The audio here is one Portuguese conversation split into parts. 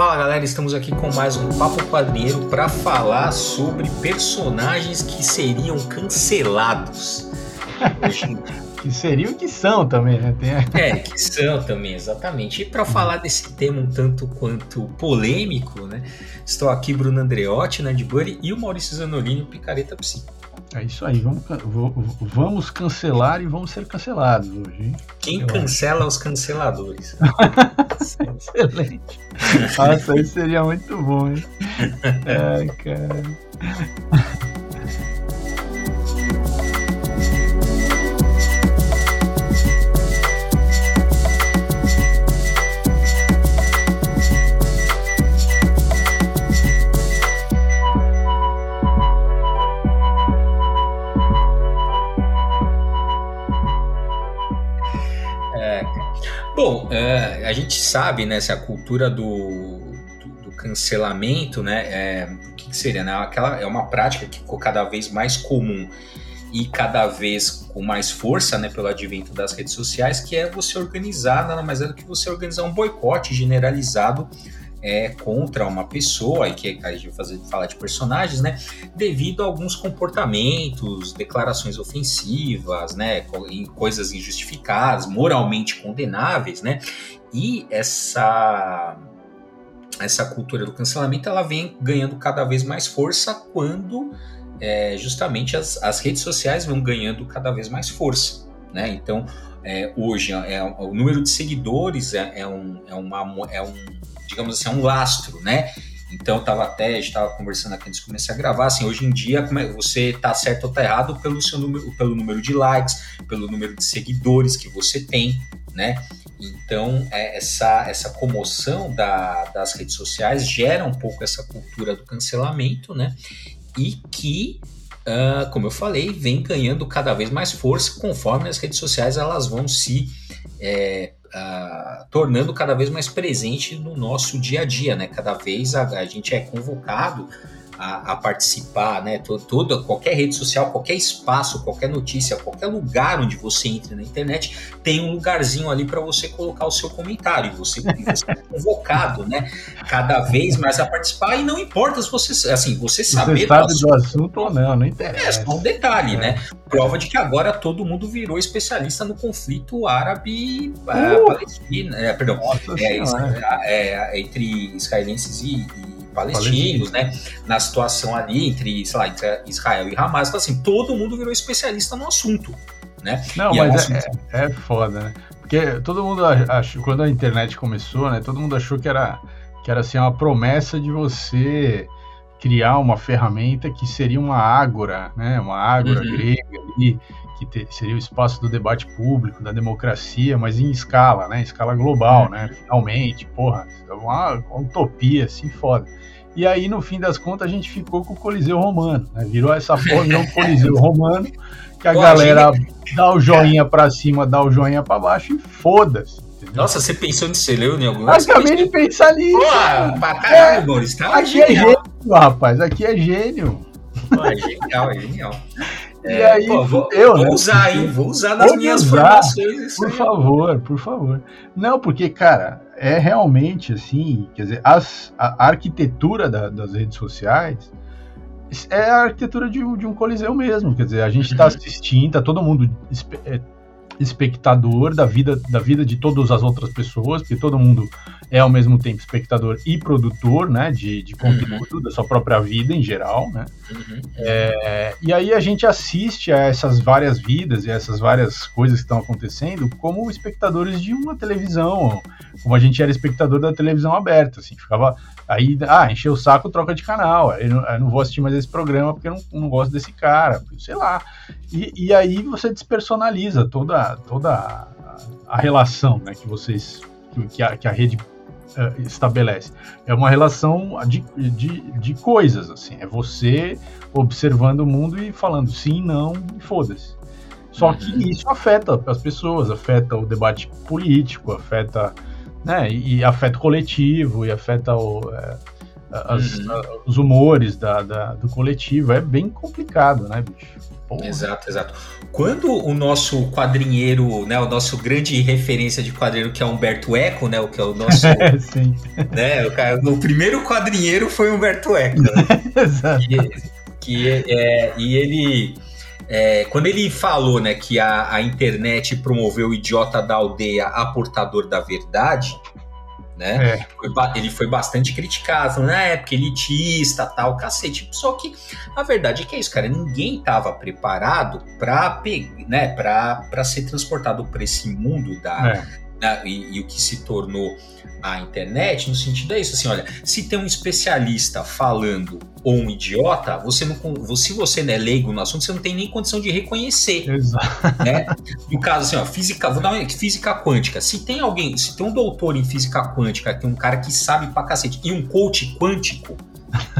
Fala galera, estamos aqui com mais um Papo Quadrinheiro para falar sobre personagens que seriam cancelados. que seriam que são também, né? Tem... É, que são também, exatamente. E para falar desse tema um tanto quanto polêmico, né? Estou aqui, Bruno Andreotti, Nerd Buddy, e o Maurício Zanolini, Picareta Psi. É isso aí, vamos, vamos cancelar e vamos ser cancelados hoje, hein? Quem Eu cancela acho. os canceladores? Excelente. Nossa, isso seria muito bom, hein? Ai, cara. A gente sabe, né, se a cultura do, do, do cancelamento, né, é, o que, que, seria, né? Aquela é uma prática que ficou cada vez mais comum e cada vez com mais força, né, pelo advento das redes sociais, que é você organizar, nada mais é do que você organizar um boicote generalizado é, contra uma pessoa, e que a gente vai falar de personagens, né? Devido a alguns comportamentos, declarações ofensivas, né? Coisas injustificadas, moralmente condenáveis, né? E essa essa cultura do cancelamento ela vem ganhando cada vez mais força quando é, justamente as, as redes sociais vão ganhando cada vez mais força. Né? Então, é, hoje é, o número de seguidores é, é, um, é, uma, é um digamos assim, é um lastro, né? Então, eu tava até, a gente tava conversando aqui antes de começar a gravar, assim, hoje em dia, como é, você tá certo ou tá errado pelo seu número, pelo número de likes, pelo número de seguidores que você tem, né? Então, é, essa, essa comoção da, das redes sociais gera um pouco essa cultura do cancelamento, né? E que, uh, como eu falei, vem ganhando cada vez mais força conforme as redes sociais elas vão se é, uh, tornando cada vez mais presente no nosso dia a dia, né? Cada vez a, a gente é convocado a, a, participar, né? Toda, qualquer rede social, qualquer espaço, qualquer notícia, qualquer lugar onde você entre na internet, tem um lugarzinho ali para você colocar o seu comentário. Você, você é convocado, né? Cada vez mais a participar e não importa se você, assim, você saber você sabe do assunto, ou não, não interessa. É só um detalhe, é. né? Prova de que agora todo mundo virou especialista no conflito árabe uh! palestino, é, perdão, é, é, é, entre israelenses e, e palestinos, né? Na situação ali entre, sei lá, entre Israel e Hamas. Então, assim, todo mundo virou especialista no assunto, né? Não, e é mas é, assunto... é, é, foda, né? Porque todo mundo achou, quando a internet começou, né? Todo mundo achou que era, que era assim, uma promessa de você criar uma ferramenta que seria uma ágora, né? Uma ágora uhum. grega ali, que ter, seria o espaço do debate público, da democracia, mas em escala, né? Escala global, uhum. né? Finalmente, porra, é uma, uma utopia assim foda. E aí, no fim das contas, a gente ficou com o Coliseu Romano, né? Virou essa porra, virou o Coliseu Romano, que a Pô, galera gente... dá o joinha pra cima, dá o joinha pra baixo e foda-se. Nossa, você pensou nisso, você leu em algum lugar? Acabei de pensar nisso. Pô, pra caralho, é, Boris, tá Aqui é genial. é gênio, rapaz, aqui é gênio. Pô, é genial, é genial. E é, aí, pô, vou, eu, vou né? usar, hein? Vou usar nas minhas usar, formações. por aí. favor, por favor. Não, porque, cara, é realmente assim, quer dizer, as, a arquitetura da, das redes sociais é a arquitetura de, de, um coliseu mesmo, quer dizer, a gente está uhum. assistindo, está todo mundo é, espectador da vida, da vida de todas as outras pessoas, porque todo mundo é ao mesmo tempo espectador e produtor, né, de, de conteúdo uhum. da sua própria vida em geral, né. Uhum. É, e aí a gente assiste a essas várias vidas e essas várias coisas que estão acontecendo como espectadores de uma televisão, como a gente era espectador da televisão aberta, assim, ficava Aí, ah, encheu o saco, troca de canal. Eu não, eu não vou assistir mais esse programa porque eu não, não gosto desse cara, sei lá. E, e, aí você despersonaliza toda, toda a, relação né, que vocês, que a, que a rede uh, estabelece. É uma relação de, de, de coisas, assim. É você observando o mundo e falando sim, não e foda-se. Só que uhum. isso afeta as pessoas, afeta o debate político, afeta né? E, e afeta o coletivo, e afeta o, é, as, uhum. os humores da, da, do coletivo. É bem complicado, né, bicho? Porra. Exato, exato. Quando o nosso quadrinheiro, né, o nosso grande referência de quadrinheiro que é Humberto Eco, né, o que é o nosso, Sim. né, o, cara, o primeiro quadrinheiro foi Humberto Eco, né? exato. Que, que é, e ele é, quando ele falou, né, que a, a internet promoveu o idiota da aldeia a portador da verdade, né? É. Ele foi bastante criticado, falando, ah, é porque elitista, tal, cacete. Só que a verdade é que é isso, cara. Ninguém estava preparado para né, para ser transportado para esse mundo da, é. E, e, o que se tornou a internet, no sentido é isso, assim, olha, se tem um especialista falando ou um idiota, você não, se você não é leigo no assunto, você não tem nem condição de reconhecer. Exato. Né? No caso, assim, ó, física, vou dar uma física quântica. Se tem alguém, se tem um doutor em física quântica, tem um cara que sabe pra cacete, e um coach quântico,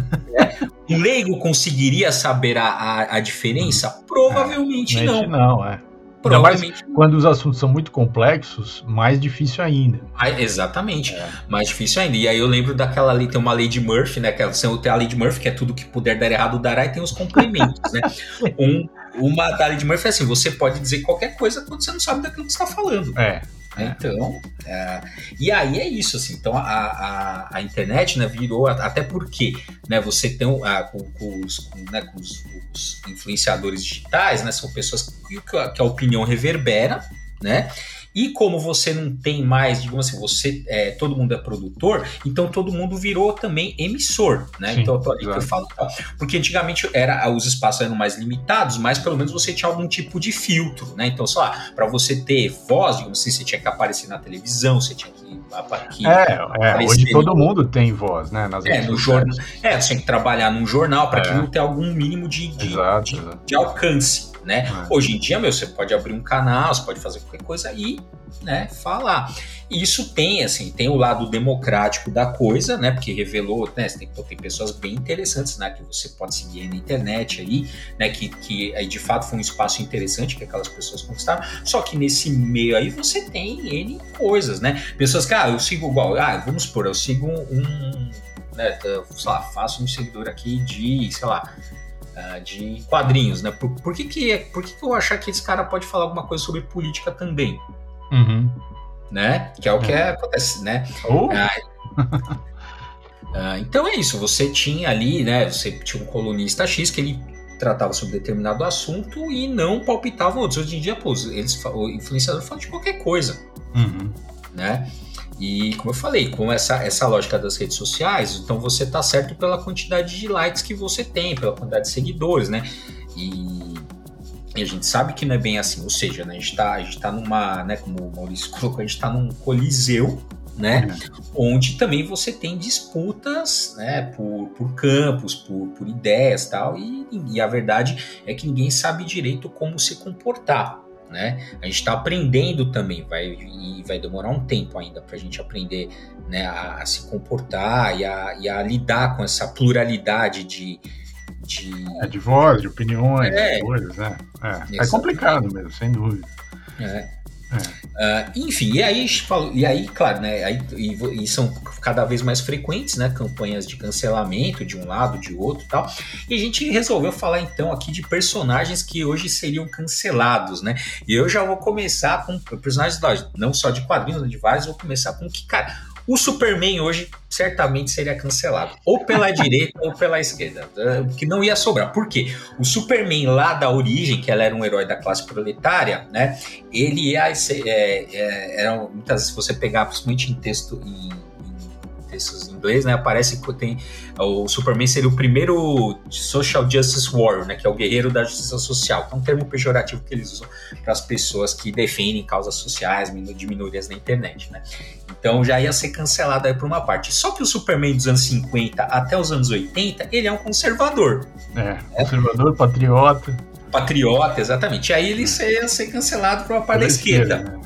um leigo conseguiria saber a, a, a diferença? Provavelmente é, não. Não, é. Provavelmente. quando os assuntos são muito complexos, mais difícil ainda. Ah, exatamente, é. mais difícil ainda. E aí eu lembro daquela lei, tem uma lei de Murphy, né? Que é, tem a lei de Murphy, que é tudo que puder dar errado dará, e tem os complementos, né? Um, uma da lei de Murphy é assim: você pode dizer qualquer coisa quando você não sabe daquilo que está falando. É. Né? Então, é, e aí é isso, assim, então a, a, a, internet, né, virou, até porque, né, você tem, a, com, com, os, com, né, com os, os, influenciadores digitais, né, são pessoas que, que a opinião reverbera, né, e como você não tem mais, digamos assim, você é, todo mundo é produtor, então todo mundo virou também emissor, né? Sim, então que eu falo, porque antigamente era os espaços eram mais limitados, mas pelo menos você tinha algum tipo de filtro, né? Então, sei lá, para você ter voz, digamos assim, você tinha que aparecer na televisão, você tinha que Aqui, é, é hoje todo mundo tem voz, né? Nas é, no jornal. É, você tem que trabalhar num jornal para é. aquilo ter algum mínimo de, de, exato, de, exato. de alcance né? É. Hoje em dia, meu, você pode abrir um canal, você pode fazer qualquer coisa e, né, falar. E isso tem, assim, tem o lado democrático da coisa, né? Porque revelou, né? Tem, tem pessoas bem interessantes, né? Que você pode seguir na internet aí, né? Que, que aí de fato foi um espaço interessante que aquelas pessoas conquistaram. Só que nesse meio aí você tem N coisas, né? Pessoas que, ah, eu sigo igual, ah, vamos supor, eu sigo um, né, sei lá, faço um seguidor aqui de, sei lá, uh, de quadrinhos, né? Por, por, que, que, por que, que eu achar que esse cara pode falar alguma coisa sobre política também? Uhum. Né? Que é o que é, acontece, né? Oh. Uh, então é isso, você tinha ali, né? Você tinha um colunista X que ele tratava sobre determinado assunto e não palpitava outros. Hoje em dia, pô, eles, o influenciador fala de qualquer coisa, uhum. né? E como eu falei, com essa, essa lógica das redes sociais, então você tá certo pela quantidade de likes que você tem, pela quantidade de seguidores, né? E, e a gente sabe que não é bem assim, ou seja, né, a, gente tá, a gente tá numa, né, como o Maurício colocou, a gente tá num coliseu, né? Uhum. Onde também você tem disputas, né, por, por campos, por, por ideias tal, e, e a verdade é que ninguém sabe direito como se comportar né? A gente está aprendendo também, vai e vai demorar um tempo ainda para a gente aprender, né, a, a, se comportar e a, e a lidar com essa pluralidade de de, é, de voz, de opiniões, é, de coisas, né? É, é complicado mesmo, sem dúvida. É. Uh, enfim, e aí, e aí, claro, né? Aí, e, e, são cada vez mais frequentes, né? Campanhas de cancelamento de um lado, de outro tal. E a gente resolveu falar então aqui de personagens que hoje seriam cancelados, né? E eu já vou começar com personagens não só de quadrinhos, de vários, vou começar com que, cara, o Superman hoje certamente seria cancelado, ou pela direita ou pela esquerda, eh, que não ia sobrar. Por quê? O Superman lá da origem, que ela era um herói da classe proletária, né? Ele ia ser, é, é, era muitas vezes você pegar, principalmente em texto em, textos em inglês, né? Aparece que tem o Superman seria o primeiro social justice warrior, né? Que é o guerreiro da justiça social. É um termo pejorativo que eles usam para as pessoas que defendem causas sociais de minorias na internet, né? Então já ia ser cancelado aí por uma parte. Só que o Superman dos anos 50 até os anos 80, ele é um conservador. É, conservador, patriota. Patriota, exatamente. E aí ele ia ser cancelado por uma parte da esquerda. esquerda né?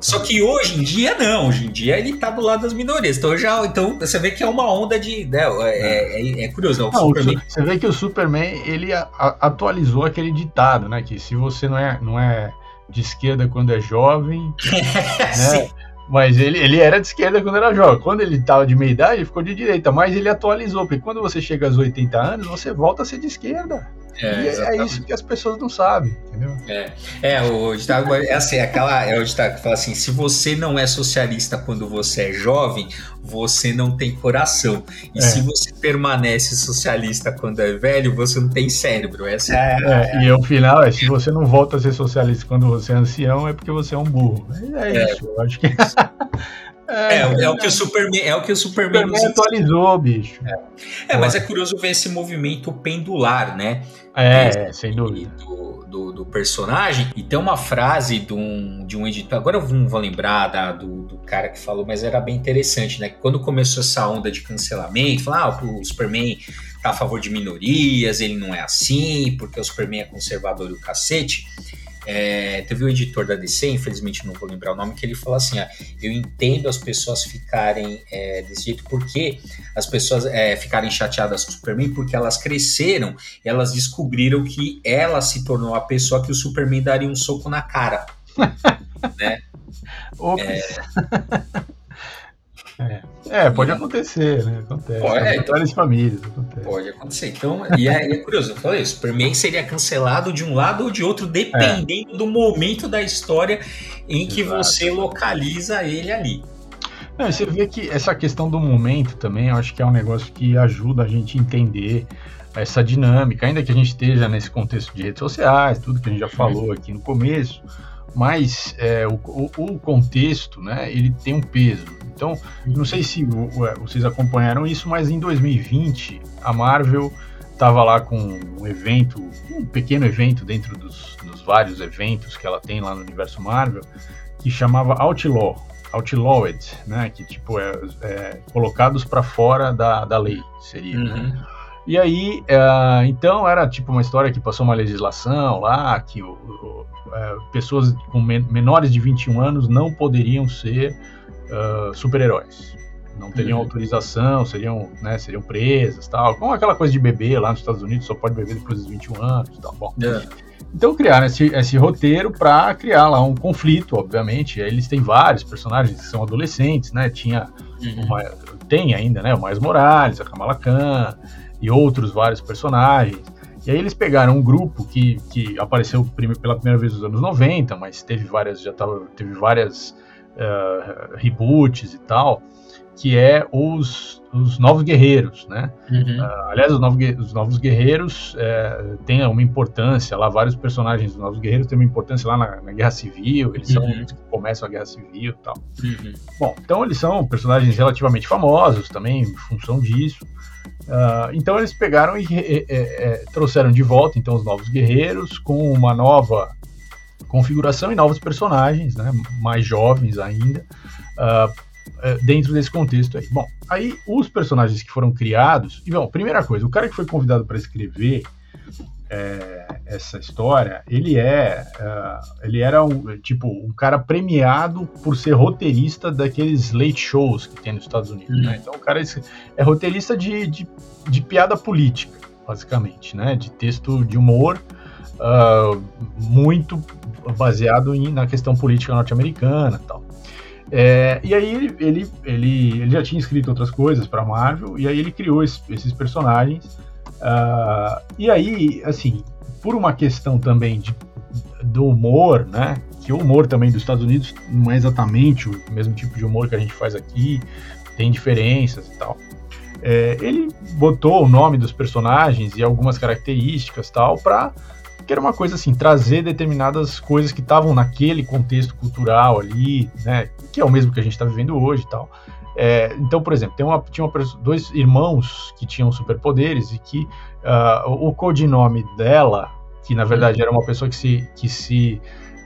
Só que hoje em dia não, hoje em dia ele tá do lado das minorias. Então já, então você vê que é uma onda de, né, é, é, é curioso. Não, não, Superman... Você vê que o Superman ele atualizou aquele ditado, né, que se você não é, não é de esquerda quando é jovem, né, Mas ele, ele era de esquerda quando era jovem. Quando ele estava de meia idade, ele ficou de direita. Mas ele atualizou, porque quando você chega aos 80 anos, você volta a ser de esquerda. É, e é isso que as pessoas não sabem, entendeu? É, é o ditado é assim, é aquela é o ditado que fala assim: se você não é socialista quando você é jovem, você não tem coração. E é. se você permanece socialista quando é velho, você não tem cérebro. Essa é, é E o final é: se você não volta a ser socialista quando você é ancião, é porque você é um burro. É, é isso, eu acho que. É, é, é, o que o Superman, é o que o Superman, Superman atualizou, bicho. É. é. mas é curioso ver esse movimento pendular, né? É, é sem dúvida. Do, do, do, personagem. E tem uma frase de um, de um editor, agora eu não vou lembrar da, do, do cara que falou, mas era bem interessante, né? Quando começou essa onda de cancelamento, falar, ah, o Superman tá a favor de minorias, ele não é assim, porque o Superman é conservador e o cacete. É, teve um editor da DC, infelizmente não vou lembrar o nome, que ele falou assim: ah, eu entendo as pessoas ficarem é, desse jeito, porque as pessoas é, ficarem chateadas com o Superman, porque elas cresceram, elas descobriram que ela se tornou a pessoa que o Superman daria um soco na cara. né? É... É, é pode acontecer, né? Acontece. Pode, é, então, várias famílias. Acontece. Pode acontecer. Então, e é, é curioso, eu falei, Superman seria cancelado de um lado ou de outro, dependendo do momento da história em que Exato. você localiza ele ali. Não, você vê que essa questão do momento também, eu acho que é um negócio que ajuda a gente a entender essa dinâmica, ainda que a gente esteja nesse contexto de redes sociais, tudo que a gente já falou aqui no começo, mas é, o, o, contexto, né, ele tem um peso. Então, não sei se vocês acompanharam isso, mas em 2020 a Marvel estava lá com um evento, um pequeno evento dentro dos, dos, vários eventos que ela tem lá no universo Marvel, que chamava Outlaw, Outlawed, né, que tipo é, é colocados para fora da, da lei seria. Né? Uhum. Né? E aí, uh, então era tipo uma história que passou uma legislação lá, que o, o, uh, pessoas com men menores de 21 anos não poderiam ser uh, super-heróis. Não teriam uhum. autorização, seriam, né, seriam presas tal. Como aquela coisa de beber lá nos Estados Unidos, só pode beber depois dos 21 anos tal. Bom. É. Então criaram esse, esse roteiro para criar lá um conflito, obviamente. Eles têm vários personagens que são adolescentes, né? Tinha uhum. uma, tem ainda, né? O Miles Morales, a Kamala Khan, e outros vários personagens. E aí eles pegaram um grupo que, que apareceu pela primeira vez nos anos 90, mas teve várias, já tava, teve várias uh, reboots e tal, que é os, os Novos Guerreiros, né? Uhum. Uh, aliás, os Novos, os novos Guerreiros uh, têm uma importância lá, vários personagens dos Novos Guerreiros têm uma importância lá na, na Guerra Civil, eles uhum. são os que começam a Guerra Civil e tal. Uhum. Bom, então eles são personagens relativamente famosos também, em função disso. Uh, então eles pegaram e é, é, trouxeram de volta então os novos guerreiros com uma nova configuração e novos personagens, né, mais jovens ainda, uh, dentro desse contexto aí. Bom, aí os personagens que foram criados, e bom, primeira coisa, o cara que foi convidado para escrever é, essa história, ele é, uh, ele era um, tipo um cara premiado por ser roteirista daqueles late shows que tem nos Estados Unidos, né? uhum. Então o cara é, é roteirista de, de, de, piada política, basicamente, né? De texto de humor uh, muito baseado em, na questão política norte-americana, tal. É, e aí ele, ele, ele, ele, já tinha escrito outras coisas para Marvel e aí ele criou esse, esses personagens Uh, e aí, assim, por uma questão também de, do humor, né? Que o humor também dos Estados Unidos não é exatamente o mesmo tipo de humor que a gente faz aqui, tem diferenças e tal. É, ele botou o nome dos personagens e algumas características tal para que era uma coisa assim trazer determinadas coisas que estavam naquele contexto cultural ali, né? Que é o mesmo que a gente está vivendo hoje e tal. É, então, por exemplo, tem uma, tinha uma, dois irmãos que tinham superpoderes e que uh, o codinome dela, que na verdade era uma pessoa que se, que se,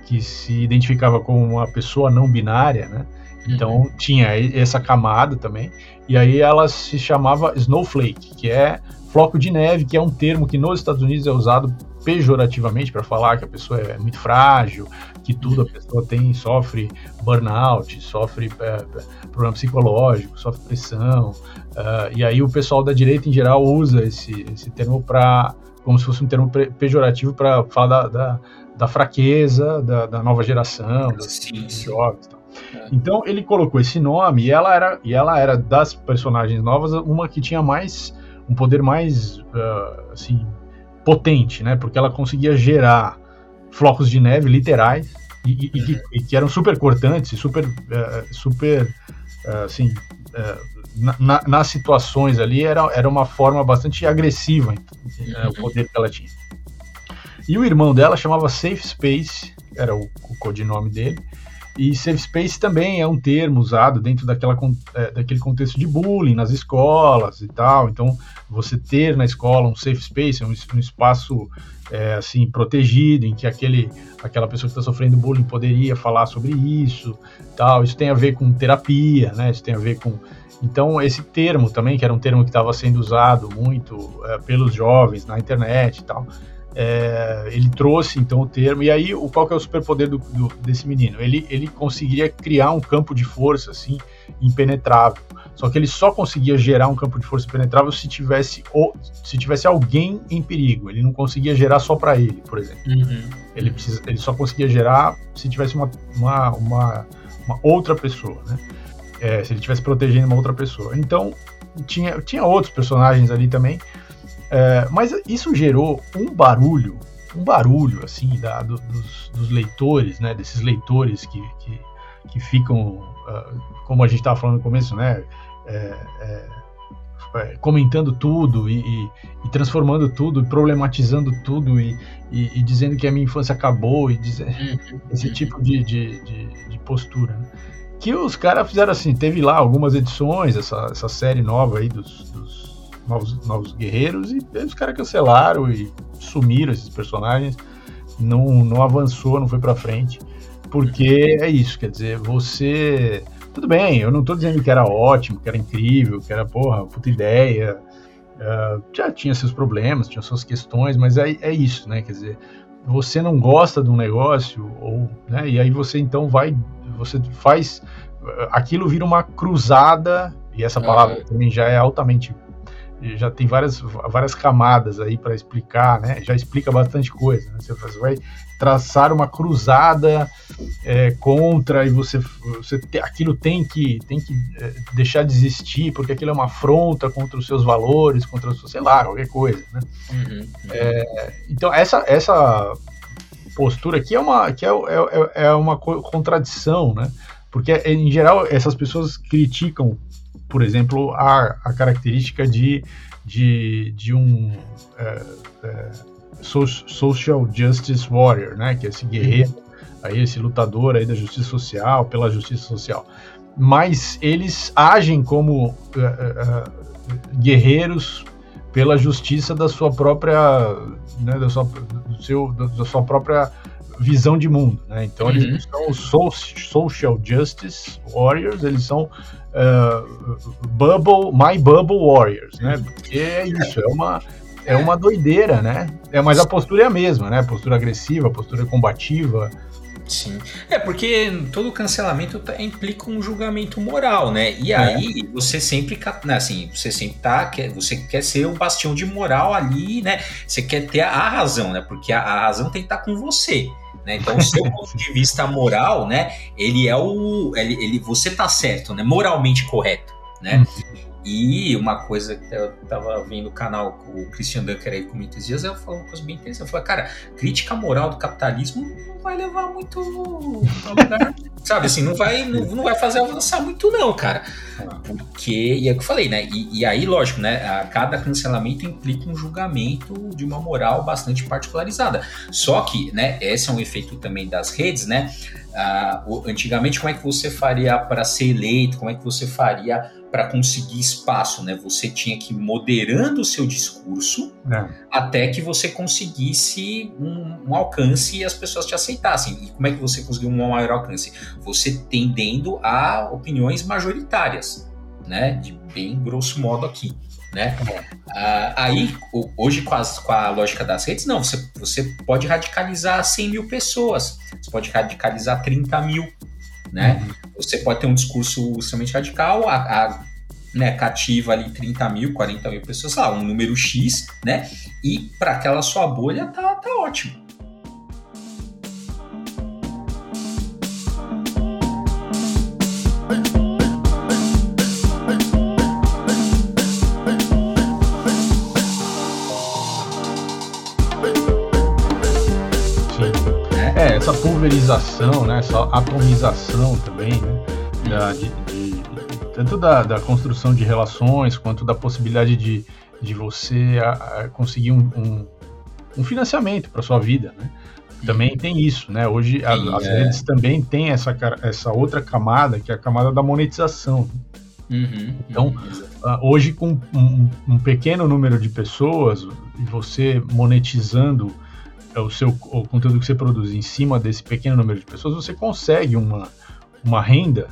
que se identificava como uma pessoa não binária, né? Então uhum. tinha essa camada também. E aí ela se chamava Snowflake, que é floco de neve, que é um termo que nos Estados Unidos é usado pejorativamente para falar que a pessoa é muito frágil, que tudo a pessoa tem, sofre burnout, sofre é, problema psicológico, sofre pressão. Uh, e aí o pessoal da direita em geral usa esse, esse termo para como se fosse um termo pejorativo para falar da, da, da, fraqueza da, da, nova geração, dos, sim, sim. jovens. Tal. É. Então ele colocou esse nome e ela era e ela era das personagens novas uma que tinha mais um poder mais uh, assim potente, né? Porque ela conseguia gerar flocos de neve literais e, e, uhum. e que, eram super cortantes, super uh, super uh, assim na, nas situações ali era, era uma forma bastante agressiva uhum. o poder que ela tinha. E o irmão dela chamava Safe Space, era o, o codinome dele. E safe space também é um termo usado dentro daquela, é, daquele contexto de bullying nas escolas e tal. Então, você ter na escola um safe space, um, um espaço é, assim protegido, em que aquele, aquela pessoa que está sofrendo bullying poderia falar sobre isso, tal. Isso tem a ver com terapia, né? Isso tem a ver com então, esse termo também, que era um termo que estava sendo usado muito é, pelos jovens na internet e tal, é, ele trouxe então o termo. E aí, o, qual que é o superpoder do, do, desse menino? Ele, ele conseguiria criar um campo de força assim, impenetrável. Só que ele só conseguia gerar um campo de força impenetrável se tivesse, ou, se tivesse alguém em perigo. Ele não conseguia gerar só para ele, por exemplo. Uhum. Ele, precisa, ele só conseguia gerar se tivesse uma, uma, uma, uma outra pessoa. Né? é, se ele estivesse protegendo uma outra pessoa. Então, tinha, tinha outros personagens ali também, é, mas isso gerou um barulho, um barulho, assim, da, do, dos, dos, leitores, né, desses leitores que, que, que ficam, uh, como a gente estava falando no começo, né, é, é, é, comentando tudo e, e, e, transformando tudo, problematizando tudo e, e, dizendo que a minha infância acabou e dizer, uhum. esse tipo de, de, de, de postura. Né? que os caras fizeram assim, teve lá algumas edições, essa, essa série nova aí dos, dos novos, novos guerreiros, e os caras cancelaram e sumiram esses personagens, não, não avançou, não foi pra frente, porque é isso, quer dizer, você... Tudo bem, eu não tô dizendo que era ótimo, que era incrível, que era, porra, puta ideia, uh, já tinha seus problemas, tinha suas questões, mas é, é isso, né, quer dizer, você não gosta de um negócio, ou, né, e aí você então vai você faz. Aquilo vira uma cruzada, e essa palavra uhum. também já é altamente. Já tem várias, várias camadas aí para explicar, né? Já explica bastante coisa. Né? Você vai traçar uma cruzada é, contra e você, você te, aquilo tem que, tem que é, deixar de existir porque aquilo é uma afronta contra os seus valores, contra o seu, sei lá, qualquer coisa, né? Uhum, uhum. É, então essa, essa postura aqui é uma, que é, é, é uma contradição, né? Porque, em geral, essas pessoas criticam, por exemplo, a, a característica de, de, de um é, é, social justice warrior, né? Que é esse guerreiro, aí, esse lutador aí da justiça social, pela justiça social. Mas eles agem como é, guerreiros pela justiça da sua própria, né, da, sua, do seu, da sua própria visão de mundo, né? Então uhum. eles não são social justice warriors, eles são uh, bubble, my bubble warriors, né? Porque é isso, é uma é uma doideira, né? É, mas a postura é a mesma, né? Postura agressiva, postura combativa, Sim. É porque todo cancelamento tá, implica um julgamento moral, né? E é. aí você sempre, né, assim, você sempre tá, quer, você quer ser o bastião de moral ali, né? Você quer ter a razão, né? Porque a, a razão tem que estar tá com você. Né? Então, o seu ponto de vista moral, né? Ele é o. Ele, ele, você tá certo, né? Moralmente correto. Né? Uhum. E uma coisa que eu tava vendo o canal com o Christian Dunker aí comentou esses dias, eu falei uma coisa bem interessante. Eu falei, cara, crítica moral do capitalismo não vai levar muito lugar. Sabe assim, não vai, não, não, vai fazer avançar muito, não, cara. Porque, e é o que eu falei, né? E, e, aí, lógico, né? A cada cancelamento implica um julgamento de uma moral bastante particularizada. Só que, né, esse é um efeito também das redes, né? Ah, antigamente, como é que você faria para ser eleito? Como é que você faria para conseguir espaço, né? Você tinha que ir moderando o seu discurso é. até que você conseguisse um, um, alcance e as pessoas te aceitassem. E como é que você conseguiu um maior alcance? Você tendendo a opiniões majoritárias, né? De bem grosso modo aqui. Né? Ah, aí, hoje, com, as, com, a lógica das redes, não, você, você pode radicalizar 100 mil pessoas, você pode radicalizar 30 mil, né? Você pode ter um discurso extremamente radical, a, a né, cativa ali 30 mil, 40 mil pessoas, lá, um número X, né? E para aquela sua bolha tá, tá ótimo. Pulverização, né, essa atomização também, né, da, de, de, tanto da, da, construção de relações quanto da possibilidade de, de você a, a conseguir um, um, um financiamento para sua vida, né? Também tem isso, né? Hoje a, Sim, as é. redes também têm essa, essa outra camada, que é a camada da monetização. Uhum, então, uhum. hoje com um, um, pequeno número de pessoas, e você monetizando o seu o conteúdo que você produz em cima desse pequeno número de pessoas, você consegue uma, uma renda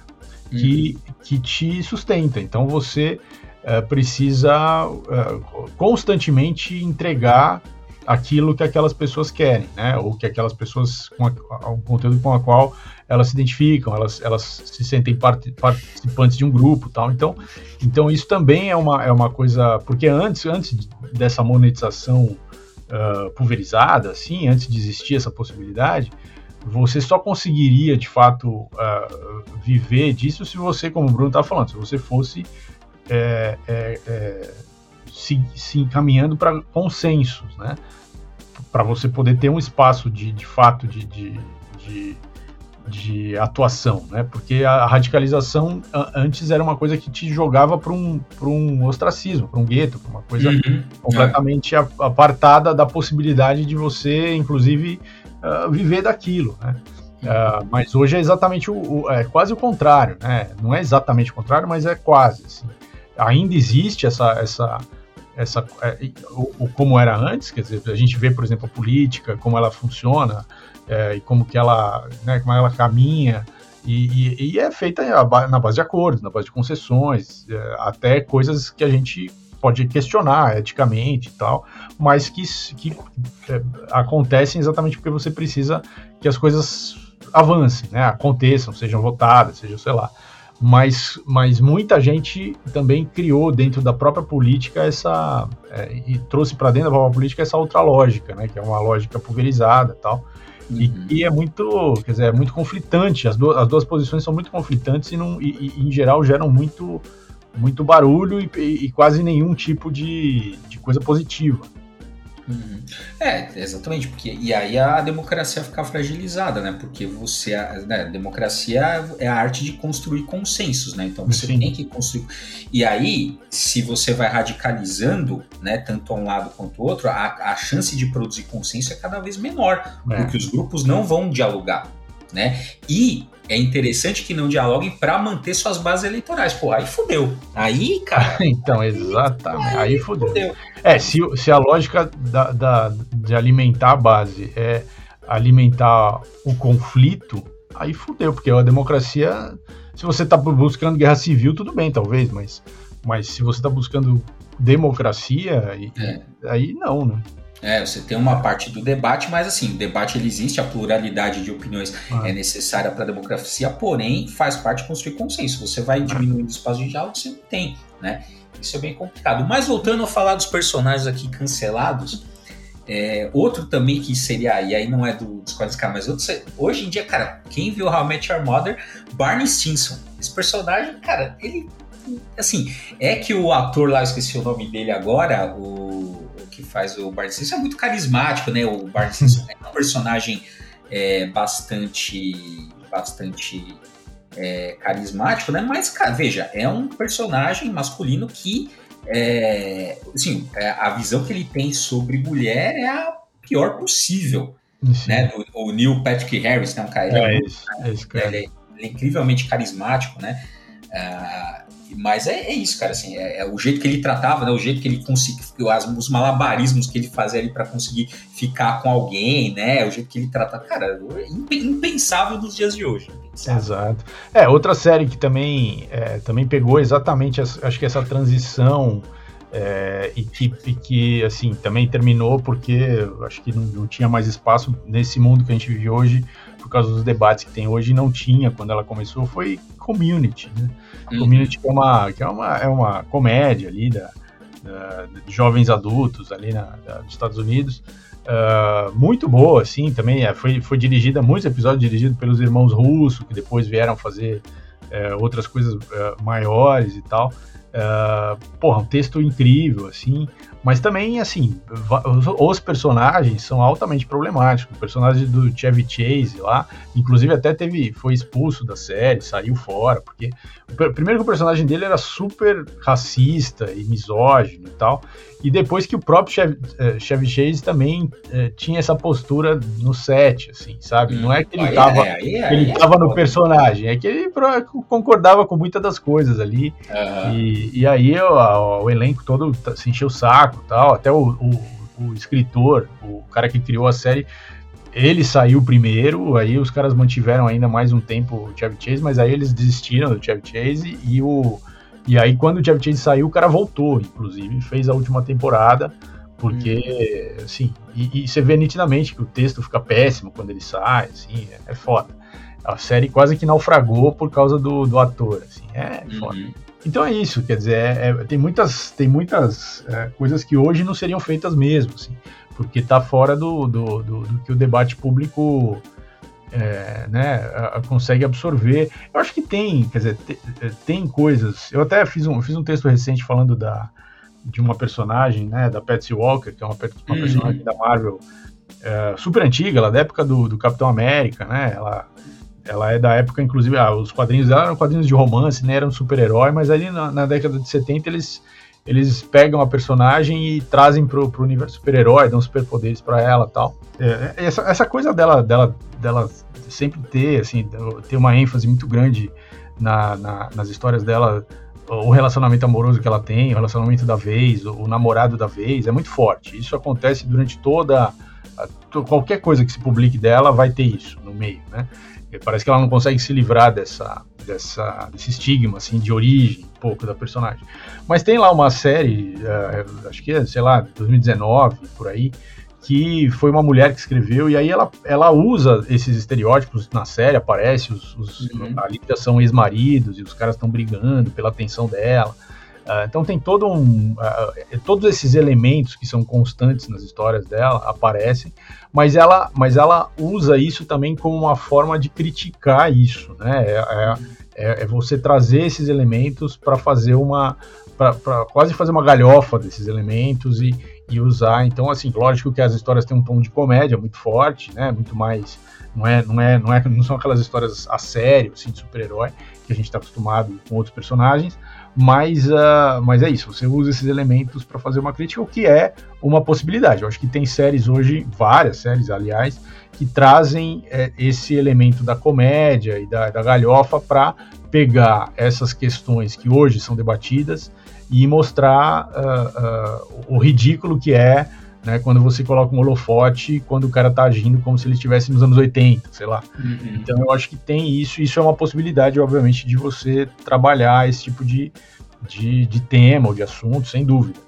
que, uhum. que te sustenta. Então você uh, precisa uh, constantemente entregar aquilo que aquelas pessoas querem, né? Ou que aquelas pessoas com a, um conteúdo com a qual elas se identificam, elas, elas se sentem part, participantes de um grupo, tal. Então, então isso também é uma, é uma coisa porque antes antes dessa monetização uh, pulverizada, assim, antes de existir essa possibilidade, você só conseguiria de fato uh, viver disso se você, como o Bruno está falando, se você fosse é, é, é, se, se, encaminhando para consensos, né? Para você poder ter um espaço de, de fato de, de, de, de atuação, né? Porque a radicalização antes era uma coisa que te jogava para um, um ostracismo, para um gueto, para uma coisa uhum. completamente apartada da possibilidade de você, inclusive, uh, viver daquilo, né? Uh, mas hoje é exatamente o, o, é quase o contrário, né? Não é exatamente o contrário, mas é quase. Assim. Ainda existe essa essa essa é, o, o, como era antes, quer dizer, a gente vê, por exemplo, a política, como ela funciona é, e como que ela, né, como ela caminha. E, e, e, é feita na base de acordos, na base de concessões, é, até coisas que a gente pode questionar eticamente e tal, mas que, que é, acontecem exatamente porque você precisa que as coisas avancem, né, aconteçam, sejam votadas, sejam, sei lá. Mas, mas muita gente também criou dentro da própria política essa. É, e trouxe para dentro da própria política essa outra lógica, né, que é uma lógica pulverizada e tal. Uhum. E, e, é muito, quer dizer, é muito conflitante. As, do, as duas posições são muito conflitantes e, não, e, e, em geral geram muito muito barulho e, e quase nenhum tipo de, de coisa positiva. Uhum. É, exatamente, porque e aí a democracia fica fragilizada, né? Porque você, né, democracia é a arte de construir consensos, né? Então você Sim. tem que construir. E aí, se você vai radicalizando, né, tanto um lado quanto o outro, a, a chance de produzir consenso é cada vez menor, é. porque os grupos não vão dialogar, né? E é interessante que não dialoguem para manter suas bases eleitorais. Pô, aí fudeu. Aí, cara. então, exatamente. Aí, aí fudeu. fudeu. É, se, se a lógica da, da, de alimentar a base é alimentar o conflito, aí fudeu, porque a democracia. Se você está buscando guerra civil, tudo bem, talvez, mas, mas se você está buscando democracia, é. aí não, né? É, você tem uma parte do debate, mas assim, o debate ele existe, a pluralidade de opiniões ah. é necessária para a democracia, porém faz parte de construir consenso. Você vai diminuindo o espaço de diálogo, você não tem, né? Isso é bem complicado. Mas voltando a falar dos personagens aqui cancelados, é, outro também que seria, e aí não é do, dos quadrinhos, mas outro, hoje em dia, cara, quem viu How I Met Your Mother, Barney Stinson. Esse personagem, cara, ele, assim, é que o ator lá, eu esqueci o nome dele agora, o que faz o Bart Simpson é muito carismático, né? O Bart Simpson é um personagem é, bastante, bastante é, carismático, né? Mas, cara, veja, é um personagem masculino que, é, assim, é, a visão que ele tem sobre mulher é a pior possível, Sim. né? O, o, Neil Patrick Harris, né? Um cara, é, é, esse, esse cara. Ele, é, ele, é, incrivelmente carismático, né? Uh, mas é, é, isso, cara, assim, é, é, o jeito que ele tratava, né, o jeito que ele conseguia, os malabarismos que ele fazia ali para conseguir ficar com alguém, né, o jeito que ele tratava, cara, impensável nos dias de hoje. Exato. É, outra série que também, é, também pegou exatamente, acho que essa transição é, e, que, e, que, assim, também terminou porque acho que não, não, tinha mais espaço nesse mundo que a gente vive hoje, causa dos debates que tem hoje, não tinha quando ela começou, foi Community, né? Uhum. Community é uma, que é uma, é uma comédia ali da, da de jovens adultos ali na, da, dos Estados Unidos, uh, muito boa, assim, também é, foi, foi dirigida, muitos episódios dirigidos pelos irmãos Russo, que depois vieram fazer uh, outras coisas uh, maiores e tal, Uh, porra, um texto incrível, assim. Mas também, assim, os personagens são altamente problemáticos. O personagem do Chevy Chase lá, inclusive até teve, foi expulso da série, saiu fora, porque primeiro que o personagem dele era super racista e misógino e tal, e depois que o próprio Chevy, uh, Chevy Chase também uh, tinha essa postura no set, assim, sabe? Hum, Não é que ele tava, é, é, ele é, tava no personagem, é que ele concordava com muitas das coisas ali, e, e aí o, o elenco todo se encheu o saco, tal, até o, o, o escritor, o cara que criou a série, ele saiu primeiro, aí os caras mantiveram ainda mais um tempo o Chevy Chase, mas aí eles desistiram do Chevy Chase e o e aí quando o Chevy Chase saiu, o cara voltou, inclusive, fez a última temporada, porque assim, e, e, você vê nitidamente que o texto fica péssimo quando ele sai, assim, é, é foda. A série quase que naufragou por causa do, do ator, assim, é foda. Uhum. Então é isso, quer dizer, é, é, tem muitas, tem muitas é, coisas que hoje não seriam feitas mesmo, assim, porque está fora do, do, do, do, que o debate público é, né, a, consegue absorver. Eu acho que tem, quer dizer, te, é, tem coisas. Eu até fiz um, fiz um texto recente falando da, de uma personagem, né, da Patsy Walker, que é uma, uma uhum. personagem da Marvel é, super antiga, ela da época do, do Capitão América, né? Ela ela é da época, inclusive, ah, os quadrinhos dela eram quadrinhos de romance, né? Eram super-herói, mas ali na, na, década de 70 eles, eles pegam a personagem e trazem pro, pro universo super-herói, dão superpoderes para ela tal. É, é, essa, essa coisa dela, dela, dela sempre ter, assim, ter uma ênfase muito grande na, na, nas histórias dela, o relacionamento amoroso que ela tem, o relacionamento da vez, o, o namorado da vez, é muito forte. Isso acontece durante toda. Qualquer coisa que se publique dela vai ter isso no meio, né? Parece que ela não consegue se livrar dessa, dessa, desse estigma, assim, de origem, um pouco da personagem. Mas tem lá uma série, uh, acho que é, sei lá, 2019, por aí, que foi uma mulher que escreveu, e aí ela, ela usa esses estereótipos na série, aparece, os, os uhum. ali já são ex-maridos, e os caras estão brigando pela atenção dela. Uh, então tem todo um, uh, todos esses elementos que são constantes nas histórias dela aparecem, mas ela, mas ela usa isso também como uma forma de criticar isso, né? É, é, é, é você trazer esses elementos para fazer uma, para quase fazer uma galhofa desses elementos e, e usar. Então, assim, lógico que as histórias têm um tom de comédia muito forte, né? Muito mais não é, não é, não é, não são aquelas histórias a sério, assim, de super-herói que a gente está acostumado com outros personagens, mas, uh, mas é isso, você usa esses elementos para fazer uma crítica, o que é uma possibilidade. Eu acho que tem séries hoje, várias séries, aliás, que trazem é, esse elemento da comédia e da, da galhofa para pegar essas questões que hoje são debatidas e mostrar uh, uh, o ridículo que é né, quando você coloca um holofote quando o cara tá agindo como se ele estivesse nos anos 80, sei lá. Uhum. Então eu acho que tem isso, isso é uma possibilidade, obviamente, de você trabalhar esse tipo de, de, de tema ou de assunto, sem dúvida.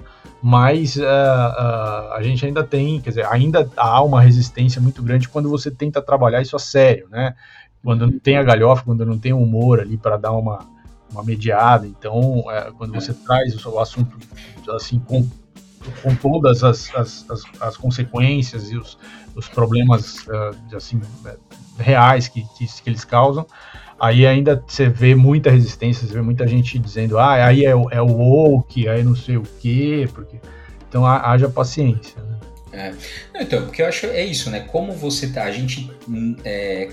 Mas uh, uh, a gente ainda tem, quer dizer, ainda há uma resistência muito grande quando você tenta trabalhar isso a sério, né? Quando não tem a galhofa, quando não tem o humor ali para dar uma, uma mediada. Então, é, quando você traz o assunto assim com com todas as, as, as, as consequências e os, os problemas uh, assim eh, reais que, que, que, eles causam, aí ainda você vê muita resistência, você vê muita gente dizendo, ah, aí é, é o woke, aí não sei o quê, porque então haja paciência. Né? É. Então, porque eu acho é isso, né? Como você tá, a gente hum, é,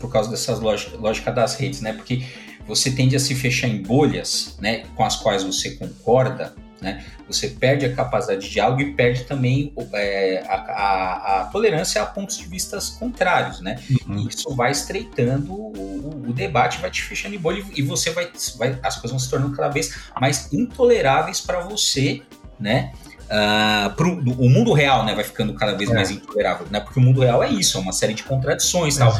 por causa dessas lógicas lógica das redes, né? Porque você tende a se fechar em bolhas, né? Com as quais você concorda, né? Você perde a capacidade de diálogo e perde também é, a, a, a, tolerância a pontos de vista contrários, né? Uhum. E isso vai estreitando o, o, debate, vai te fechando em bolha e você vai, vai, as coisas vão se tornando cada vez mais intoleráveis para você, né? Uh, pro, o mundo real né, vai ficando cada vez é. mais intolerável, né? Porque o mundo real é isso, é uma série de contradições, tal,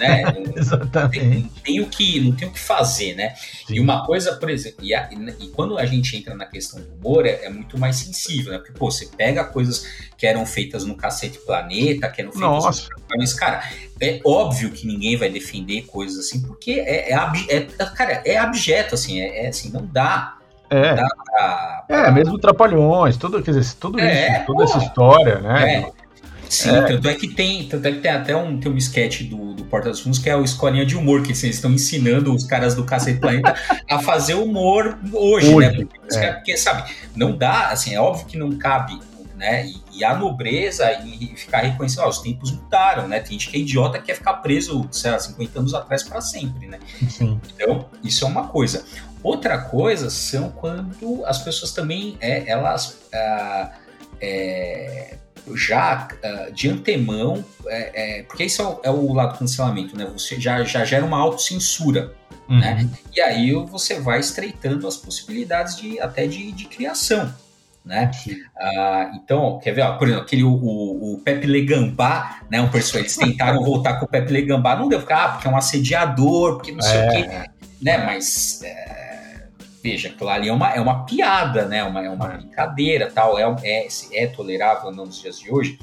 né? Exatamente. Tem, tem, o que, não tem o que fazer, né? Sim. E uma coisa, por exemplo, e, a, e, quando a gente entra na questão do humor, é, é, muito mais sensível, né? Porque, pô, você pega coisas que eram feitas no Cacete Planeta, que eram feitas Nossa. no cara, é óbvio que ninguém vai defender coisas assim, porque é, é, é cara, é abjeto, assim, é, é assim, não dá é. É, mesmo Trapalhões, tudo, quer dizer, tudo é, isso, toda essa história, né? É. Sim, é. tanto é que tem, tanto é que tem até um, tem um sketch do, do Porta dos Fundos que é o Escolinha de Humor, que assim, eles estão ensinando os caras do Cacete Planeta a fazer humor hoje, hoje né? Porque, é. porque, sabe, não dá, assim, é óbvio que não cabe, né? E, e a nobreza e, ficar reconhecendo, os tempos mudaram, né? Tem gente que é idiota que quer ficar preso, sei lá, 50 anos atrás para sempre, né? Sim. Então, isso é uma coisa. Outra coisa são quando as pessoas também, é, elas... Ah, é, já uh, de antemão, é, é, porque isso é o, é o, lado do cancelamento, né? Você já, já gera uma autocensura, uhum. né? E aí você vai estreitando as possibilidades de até de, de criação, né? Uh, então, quer ver, ó, por exemplo, aquele o, o, o Pepe Legambá, né? Um pessoal, eles tentaram voltar com o Pepe Legambá, não deu, ficar, ah, porque é um assediador, porque não sei o quê, é. né? Mas é, veja, aquilo ali é uma, é uma piada, né? Uma, é uma brincadeira, tal. É, é, é tolerável não nos dias de hoje?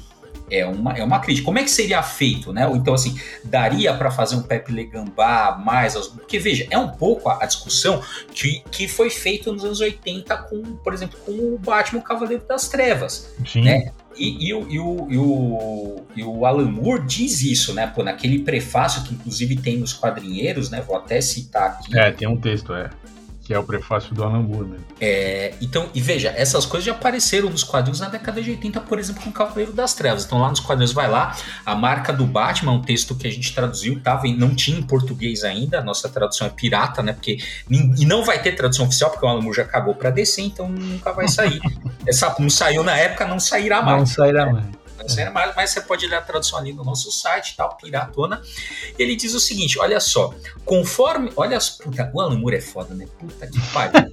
É uma, é uma crítica. Como é que seria feito, né? Ou então, assim, daria para fazer um Pepe Legambá mais aos... Porque, veja, é um pouco a, a, discussão que, que foi feita nos anos 80 com, por exemplo, com o Batman o Cavaleiro das Trevas, Sim. né? E, e, o, e, o, e, o, e o Alan Moore diz isso, né? Pô, naquele prefácio que inclusive tem nos quadrinheiros, né? Vou até citar aqui. É, tem um texto, é que é o prefácio do Alan Moore. Né? É, então, e veja, essas coisas já apareceram nos quadrinhos na década de 80, por exemplo, com o Cavaleiro das Trevas. Então, lá nos quadrinhos, vai lá, a marca do Batman, um texto que a gente traduziu, tava, não tinha em português ainda, a nossa tradução é pirata, né? Porque, e não vai ter tradução oficial, porque o Alan Moore já cagou para descer, então nunca vai sair. Essa, não saiu na época, não sairá mais. Não sairá mais mas, mas você pode ler a tradução ali no nosso site, tal, piratona. Ele diz o seguinte: olha só, conforme. Olha, puta, o Alan Moore é foda, né? Puta que pariu.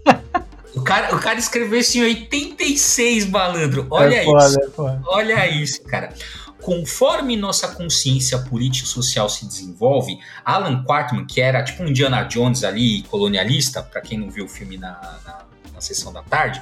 O cara, o cara escreveu isso em 86, malandro. Olha é foda, isso. É foda. Olha isso, cara. Conforme nossa consciência político-social se desenvolve, Alan Quartman, que era tipo um Indiana Jones ali, colonialista, para quem não viu o filme na, na na sessão da tarde,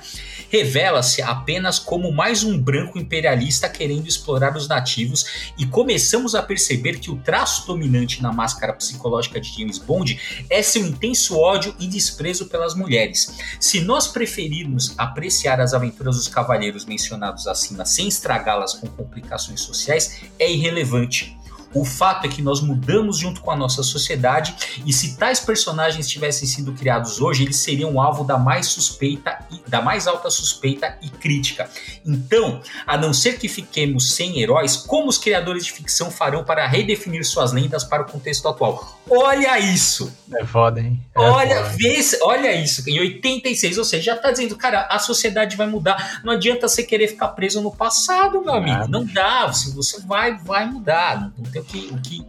revela-se apenas como mais um branco imperialista querendo explorar os nativos e começamos a perceber que o traço dominante na máscara psicológica de James Bond é seu intenso ódio e desprezo pelas mulheres. Se nós preferirmos apreciar as aventuras dos cavalheiros mencionados acima sem estragá-las com complicações sociais, é irrelevante. O fato é que nós mudamos junto com a nossa sociedade e se tais personagens tivessem sido criados hoje, eles seriam alvo da mais suspeita e da mais alta suspeita e crítica. Então, a não ser que fiquemos sem heróis, como os criadores de ficção farão para redefinir suas lendas para o contexto atual? Olha isso! É foda, hein? É olha, foda. Vê, olha isso, em 86, ou seja, já tá dizendo, cara, a sociedade vai mudar. Não adianta você querer ficar preso no passado, meu amigo. Não dá. Você, você vai, vai mudar. Não tem que, o que,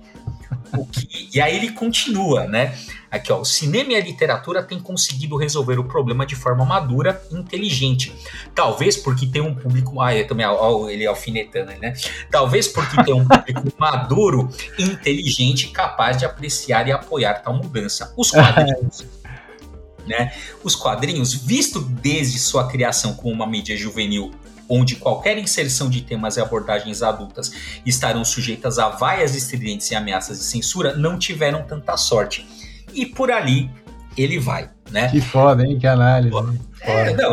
o que. E aí ele continua, né? Aqui, ó, o cinema e a literatura têm conseguido resolver o problema de forma madura e inteligente. Talvez porque tem um público. Ah, eu também, ó, ele alfinetando, né? Talvez porque tem um público maduro, inteligente, capaz de apreciar e apoiar tal mudança. Os quadrinhos. né? Os quadrinhos, visto desde sua criação como uma mídia juvenil onde qualquer inserção de temas e abordagens adultas estarão sujeitas a vaias estridentes e ameaças de censura, não tiveram tanta sorte. E por ali ele vai, né? Que foda, hein? Que análise. É, não,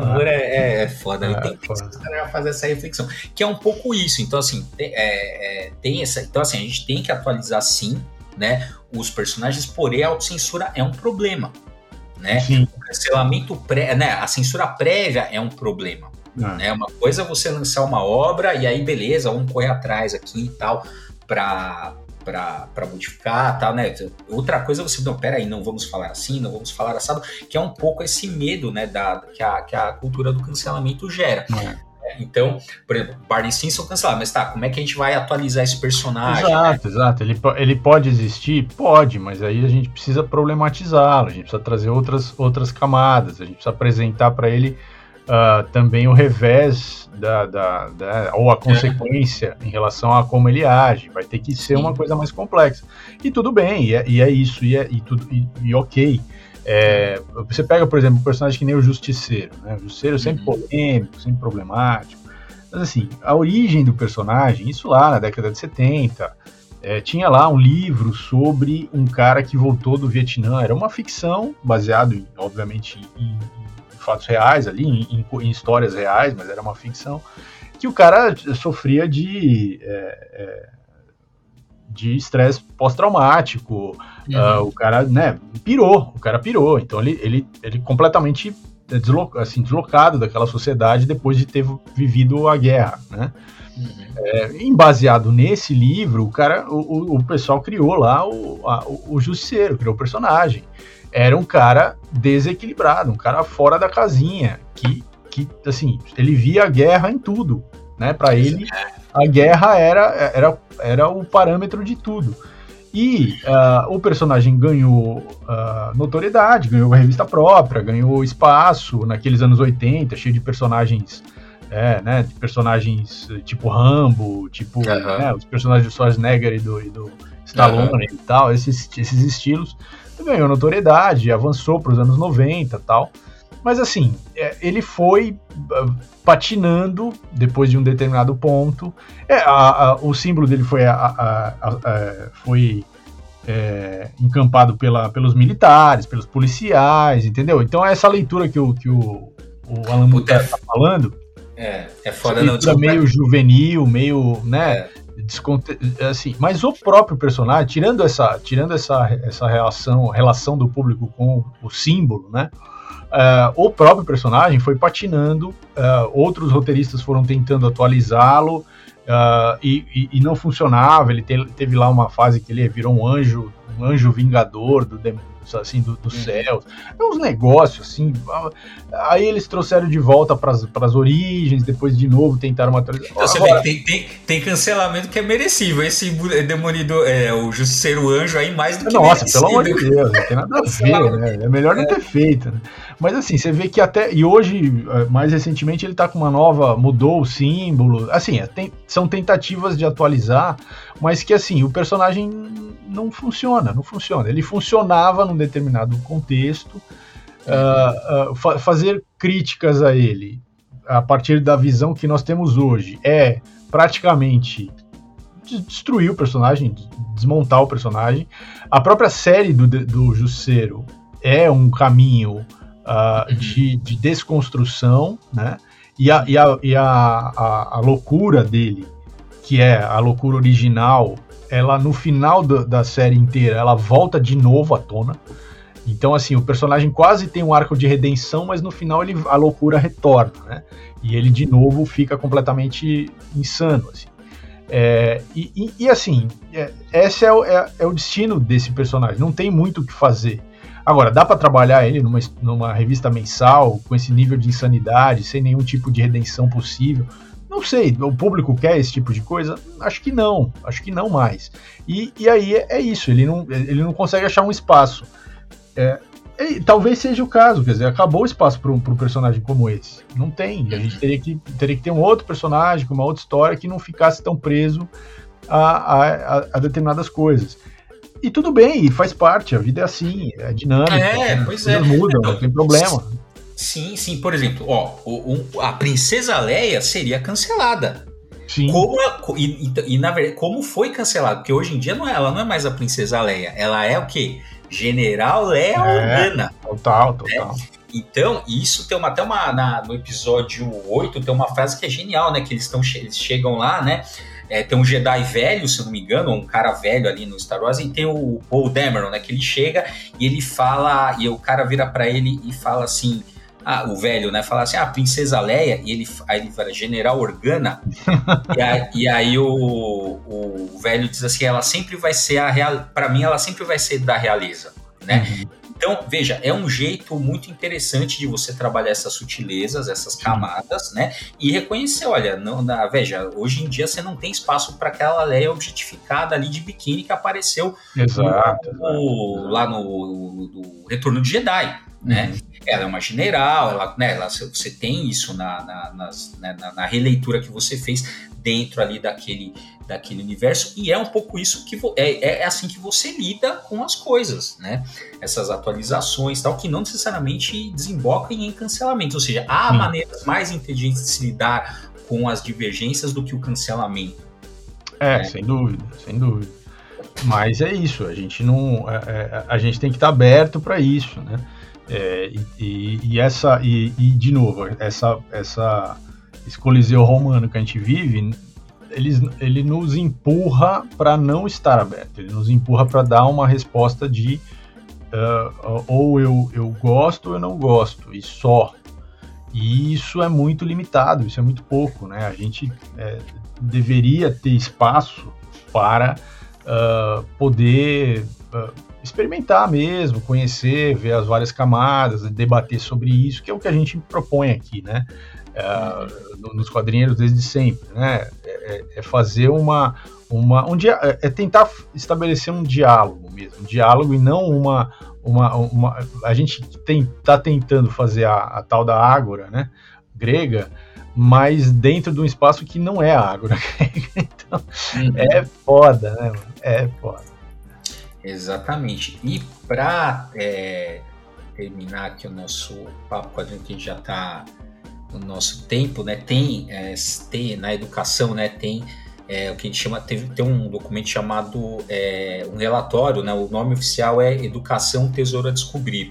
não, é, é, é foda. Ah, tem que fazer essa reflexão. Que é um pouco isso. Então, assim, tem, é, é, tem essa. Então, assim, a gente tem que atualizar sim, né? Os personagens, porém, a autocensura é um problema. Né? Sim. O cancelamento pré, né? A censura prévia é um problema. Ah. Né? Uma coisa é você lançar uma obra e aí, beleza, vamos correr atrás aqui e tal para para modificar tal, né? Outra coisa é você, não, peraí, não vamos falar assim, não vamos falar assado, que é um pouco esse medo, né, da, que, a, que a cultura do cancelamento gera. É. Então, por exemplo, Barney Stinson cancelado, mas tá, como é que a gente vai atualizar esse personagem? Exato, né? exato. Ele, ele pode existir? Pode, mas aí a gente precisa problematizá-lo, a gente precisa trazer outras, outras camadas, a gente precisa apresentar para ele uh, também o revés da, da, da, ou a consequência em relação a como ele age. Vai ter que ser Sim. uma coisa mais complexa. E tudo bem, e é, e é isso, e, é, e, tudo, e, e ok. É, você pega, por exemplo, um personagem que nem o Justiceiro. Né? O Justiceiro sempre uhum. polêmico, sempre problemático. Mas assim, a origem do personagem, isso lá na década de 70, é, tinha lá um livro sobre um cara que voltou do Vietnã. Era uma ficção, baseado, em, obviamente, em, fatos reais ali, em, em, histórias reais, mas era uma ficção. que o cara sofria de é, é, de estresse pós-traumático. Uhum. Uh, o cara, né, pirou, o cara pirou. Então ele, ele, ele completamente desloca, assim, deslocado daquela sociedade depois de ter vivido a guerra, né? Uhum. É, baseado nesse livro, o cara, o, o pessoal criou lá o, a, o, o Justiceiro, criou o personagem. Era um cara desequilibrado, um cara fora da casinha, que, que assim, ele via a guerra em tudo, né? Para ele, a guerra era, era, era o parâmetro de tudo. E uh, o personagem ganhou uh, notoriedade, ganhou revista própria, ganhou espaço naqueles anos 80, cheio de personagens, é, né, de personagens tipo Rambo, tipo uhum. né, os personagens do Schwarzenegger e do, e do Stallone uhum. e tal, esses, esses estilos. Ganhou notoriedade, avançou para os anos 90 e tal. Mas assim, é, ele foi ah, patinando depois de um determinado ponto. É, a, a, o símbolo dele foi, a, foi é, encampado pela, pelos militares, pelos policiais, entendeu? Então essa leitura que o, que o, o Alan Moore está falando. É, é foda não. meio juvenil, meio, né? É. Desconte... assim, mas o próprio personagem, tirando essa, tirando essa, essa relação, relação do público com o símbolo, né? Uh, o próprio personagem foi patinando, uh, outros roteiristas foram tentando atualizá-lo uh, e, e, e, não funcionava. Ele te, teve lá uma fase que ele virou um anjo, um anjo vingador do, assim, do, do uhum. céu. É uns negócios, assim. Aí eles trouxeram de volta para as origens, depois de novo tentaram uma atualização. Então você Agora, vê que tem, tem, tem, cancelamento que é merecido. Esse demonido, é, o Justiceiro Anjo aí, mais do que Nossa, merecido. pelo amor de Deus, não tem nada a ver, né? É melhor não ter feito. Né? Mas assim, você vê que até. E hoje, é, mais recentemente, ele tá com uma nova. Mudou o símbolo. Assim, é, tem, são tentativas de atualizar, mas que assim, o personagem não funciona, não funciona. Ele funcionava num determinado contexto. Uh, uh, fa fazer críticas a ele a partir da visão que nós temos hoje é praticamente destruir o personagem, desmontar o personagem. A própria série do, do Jusceiro é um caminho uh, de, de, desconstrução, né? E, a, e, a, e a, a, a, loucura dele, que é a loucura original, ela no final do, da série inteira, ela volta de novo à tona. Então, assim, o personagem quase tem um arco de redenção, mas no final ele, a loucura retorna, né? E ele de novo fica completamente insano, assim. É, e, e, e, assim, é, esse é o, é, é o destino desse personagem, não tem muito o que fazer. Agora, dá para trabalhar ele numa, numa revista mensal, com esse nível de insanidade, sem nenhum tipo de redenção possível? Não sei, o público quer esse tipo de coisa? Acho que não, acho que não mais. E, e aí é, é isso, ele não, ele não consegue achar um espaço. É, é, talvez seja o caso, quer dizer, acabou o espaço para um personagem como esse. Não tem. A gente teria que, teria que ter um outro personagem com uma outra história que não ficasse tão preso a, a, a determinadas coisas. E tudo bem, faz parte, a vida é assim, é dinâmica. É, pois é. mudam, não tem problema. Sim, sim, por exemplo, ó, o, o, a Princesa Leia seria cancelada. Sim. Como, e, e, e, na verdade, como foi cancelada? Porque hoje em dia não é, ela não é mais a Princesa Leia, ela é o quê? General Leia é, Organa. Total, total. Né? Então, isso tem uma, até uma. Na, no episódio 8 tem uma frase que é genial, né? Que eles, tão, eles chegam lá, né? É, tem um Jedi velho, se não me engano, um cara velho ali no Star Wars, e tem o Paul Dameron, né? Que ele chega e ele fala, e o cara vira para ele e fala assim. Ah, o velho, né? Fala assim, ah, Princesa Leia, e ele, aí ele fala, General Organa, e, aí, e aí o, o, velho diz assim, ela sempre vai ser a real, para mim ela sempre vai ser da realeza, né? Uhum. Então, veja, é um jeito muito interessante de você trabalhar essas sutilezas, essas camadas, né? E reconhecer, olha, não, na, veja, hoje em dia você não tem espaço para aquela Leia objetificada ali de biquíni que apareceu exato, no, lá no, no, Retorno de Jedi, né? Uhum. Ela é uma general, ela, né, ela, você tem isso na, na, nas, né, na, na releitura que você fez dentro ali daquele daquele universo e é um pouco isso que é, é assim que você lida com as coisas, né? Essas atualizações tal que não necessariamente desembocam em cancelamento, ou seja, há hum. maneiras mais inteligentes de se lidar com as divergências do que o cancelamento. É, né? sem dúvida, sem dúvida. Mas é isso, a gente não, é, é a gente tem que estar aberto para isso, né? É, e, e, essa e, e, de novo essa essa esse coliseu romano que a gente vive, ele, ele nos empurra para não estar aberto, ele nos empurra para dar uma resposta de uh, ou eu, eu gosto ou eu não gosto, e só. E isso é muito limitado, isso é muito pouco, né? A gente é, deveria ter espaço para uh, poder uh, experimentar mesmo, conhecer, ver as várias camadas, debater sobre isso, que é o que a gente propõe aqui, né? Uh, nos quadrinheiros desde sempre, né? É, é, é, fazer uma, uma um dia, é, é tentar estabelecer um diálogo mesmo, um diálogo e não uma, uma, uma a gente tem, tá tentando fazer a, a tal da ágora, né? Grega, mas dentro de um espaço que não é a ágora. então, uhum. é foda, né? É foda. Exatamente. E para é, terminar aqui o nosso papo quadrinho que a gente já está no nosso tempo, né? Tem, é, tem na educação, né? Tem é, o que a gente chama, teve, tem um documento chamado é, um relatório, né? O nome oficial é Educação Tesouro a Descobrir,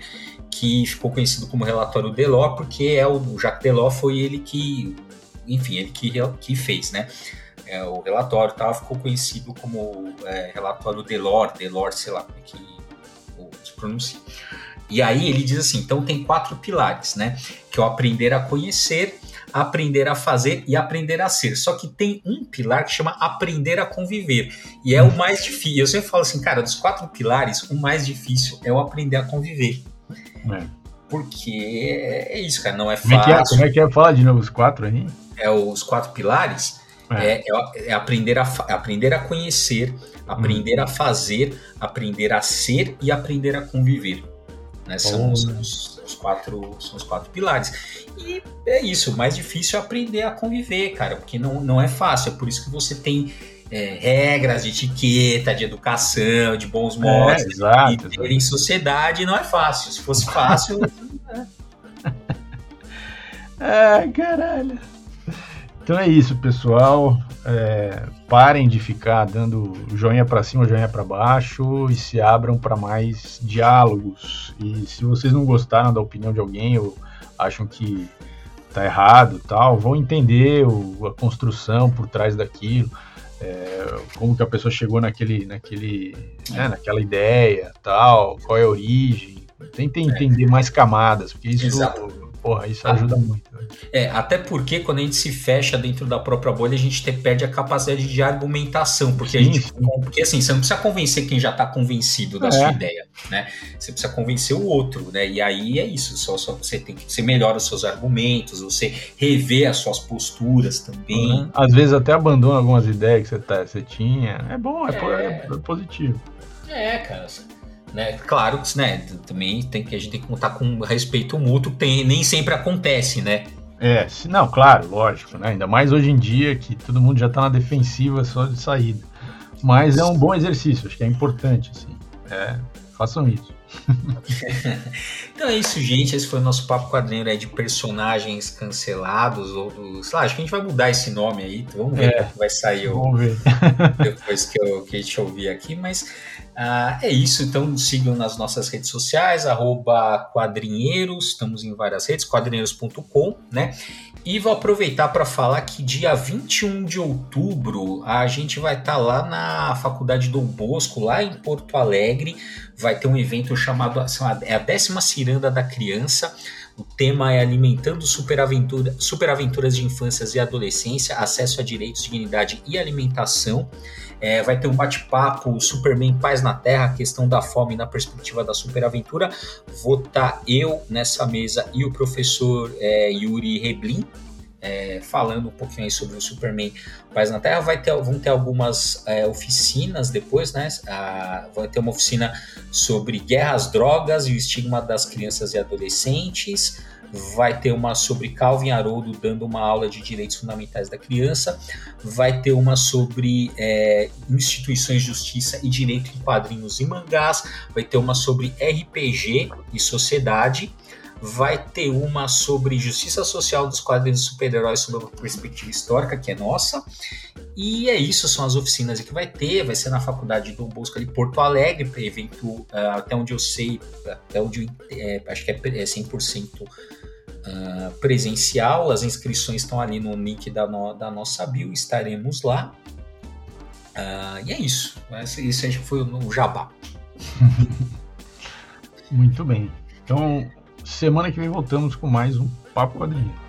que ficou conhecido como relatório Delors, porque é o, o Jacques Delors foi ele que, enfim, ele que, que fez, né? É, o relatório tal, ficou conhecido como é, relatório Delors, Delors, sei lá como é que se pronuncia. E aí ele diz assim, então tem quatro pilares, né? Que é o aprender a conhecer, aprender a fazer e aprender a ser. Só que tem um pilar que chama aprender a conviver. E é o mais difícil. Eu sempre falo assim, cara, dos quatro pilares, o mais difícil é o aprender a conviver. É. Porque é isso, cara, não é fácil. Como é que é? Como é, que é? Fala de novo os quatro aí. É os quatro pilares. É. é, é, é aprender, a, aprender a conhecer, aprender hum. a fazer, aprender a ser e aprender a conviver. Né? São os, os, os, quatro, são os quatro pilares. E é isso, o mais difícil é aprender a conviver, cara, porque não, não é fácil. É por isso que você tem é, regras de etiqueta, de educação, de bons modos, é, exato, e ter em sociedade não é fácil. Se fosse fácil. é. caralho. Então é isso, pessoal. É, parem de ficar dando joinha para cima, joinha para baixo e se abram para mais diálogos. E se vocês não gostaram da opinião de alguém ou acham que tá errado, tal, vão entender o, a construção por trás daquilo, é, como que a pessoa chegou naquele, naquele, né, naquela ideia, tal, qual é a origem. Tentem entender mais camadas, porque isso Exato Porra, isso ajuda muito. É, até porque quando a gente se fecha dentro da própria bolha, a gente te, perde a capacidade de argumentação. Porque, a gente, sim. porque assim, você não precisa convencer quem já está convencido da é. sua ideia, né? Você precisa convencer o outro, né? E aí é isso, só, só você tem que você melhora os seus argumentos, você rever as suas posturas também. Uhum. Às vezes até abandona algumas ideias que você, tá, você tinha. É bom, é, é. é positivo. É, cara. Né? Claro que né, também tem que a gente tem que contar com respeito mútuo, tem, nem sempre acontece, né? É, não, claro, lógico, né? Ainda mais hoje em dia que todo mundo já está na defensiva só de saída. Mas é um bom exercício, acho que é importante, assim. É, façam isso. então é isso, gente. Esse foi o nosso papo quadrinho aí de personagens cancelados. Ou do, sei lá, acho que a gente vai mudar esse nome aí. Então vamos ver é, como vai sair o, depois que, eu, que a gente ouvir aqui. Mas ah, é isso, então sigam nas nossas redes sociais, arroba quadrinheiros, estamos em várias redes, quadrinheiros.com, né? E vou aproveitar para falar que dia 21 de outubro a gente vai estar tá lá na Faculdade do Bosco, lá em Porto Alegre. Vai ter um evento chamado é a décima ciranda da criança. O tema é Alimentando Superaventura, Superaventuras de Infâncias e Adolescência, Acesso a Direitos, Dignidade e Alimentação. É, vai ter um bate-papo Superman Paz na Terra, questão da fome na perspectiva da superaventura. Vou estar tá eu nessa mesa e o professor é, Yuri Reblin, é, falando um pouquinho aí sobre o Superman Paz na Terra. Vai ter, vão ter algumas é, oficinas depois, né? Ah, vai ter uma oficina sobre guerras, drogas e o estigma das crianças e adolescentes vai ter uma sobre Calvin Haroldo dando uma aula de direitos fundamentais da criança, vai ter uma sobre é, instituições de justiça e direito em quadrinhos e mangás, vai ter uma sobre RPG e sociedade, vai ter uma sobre justiça social dos quadrinhos de super-heróis sob uma perspectiva histórica, que é nossa. E é isso, são as oficinas que vai ter, vai ser na faculdade do Bosco de Porto Alegre, evento, uh, até onde eu sei, até onde é, acho que é 100% uh, presencial. As inscrições estão ali no link da, no, da nossa bio, estaremos lá. Uh, e é isso. Isso acho que foi o jabá. Muito bem. Então, semana que vem voltamos com mais um Papo Quadrinho.